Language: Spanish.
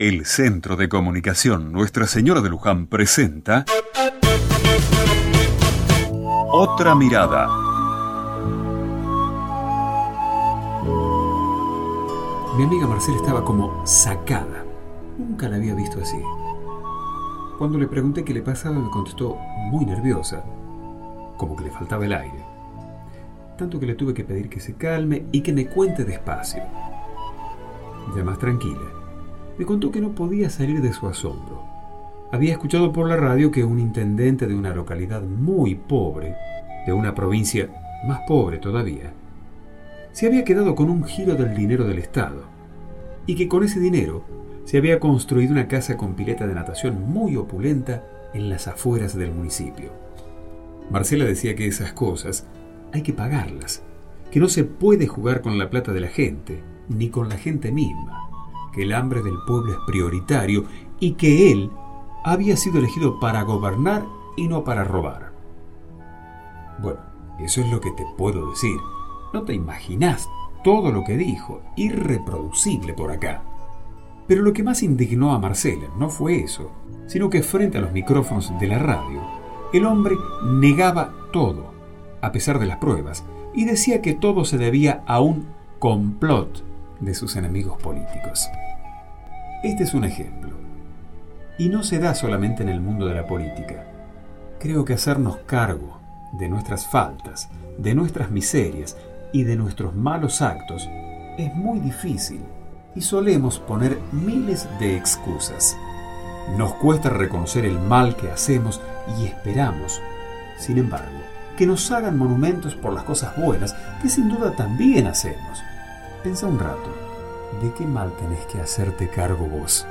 El Centro de Comunicación Nuestra Señora de Luján presenta Otra Mirada. Mi amiga Marcela estaba como sacada. Nunca la había visto así. Cuando le pregunté qué le pasaba, me contestó muy nerviosa, como que le faltaba el aire. Tanto que le tuve que pedir que se calme y que me cuente despacio. Ya más tranquila, me contó que no podía salir de su asombro. Había escuchado por la radio que un intendente de una localidad muy pobre, de una provincia más pobre todavía, se había quedado con un giro del dinero del Estado y que con ese dinero se había construido una casa con pileta de natación muy opulenta en las afueras del municipio. Marcela decía que esas cosas hay que pagarlas, que no se puede jugar con la plata de la gente, ni con la gente misma, que el hambre del pueblo es prioritario y que él había sido elegido para gobernar y no para robar. Bueno, eso es lo que te puedo decir. No te imaginas todo lo que dijo, irreproducible por acá. Pero lo que más indignó a Marcela no fue eso, sino que frente a los micrófonos de la radio, el hombre negaba todo, a pesar de las pruebas, y decía que todo se debía a un complot de sus enemigos políticos. Este es un ejemplo. Y no se da solamente en el mundo de la política. Creo que hacernos cargo de nuestras faltas, de nuestras miserias y de nuestros malos actos es muy difícil y solemos poner miles de excusas. Nos cuesta reconocer el mal que hacemos y esperamos, sin embargo, que nos hagan monumentos por las cosas buenas que sin duda también hacemos. Piensa un rato, ¿de qué mal tenés que hacerte cargo vos?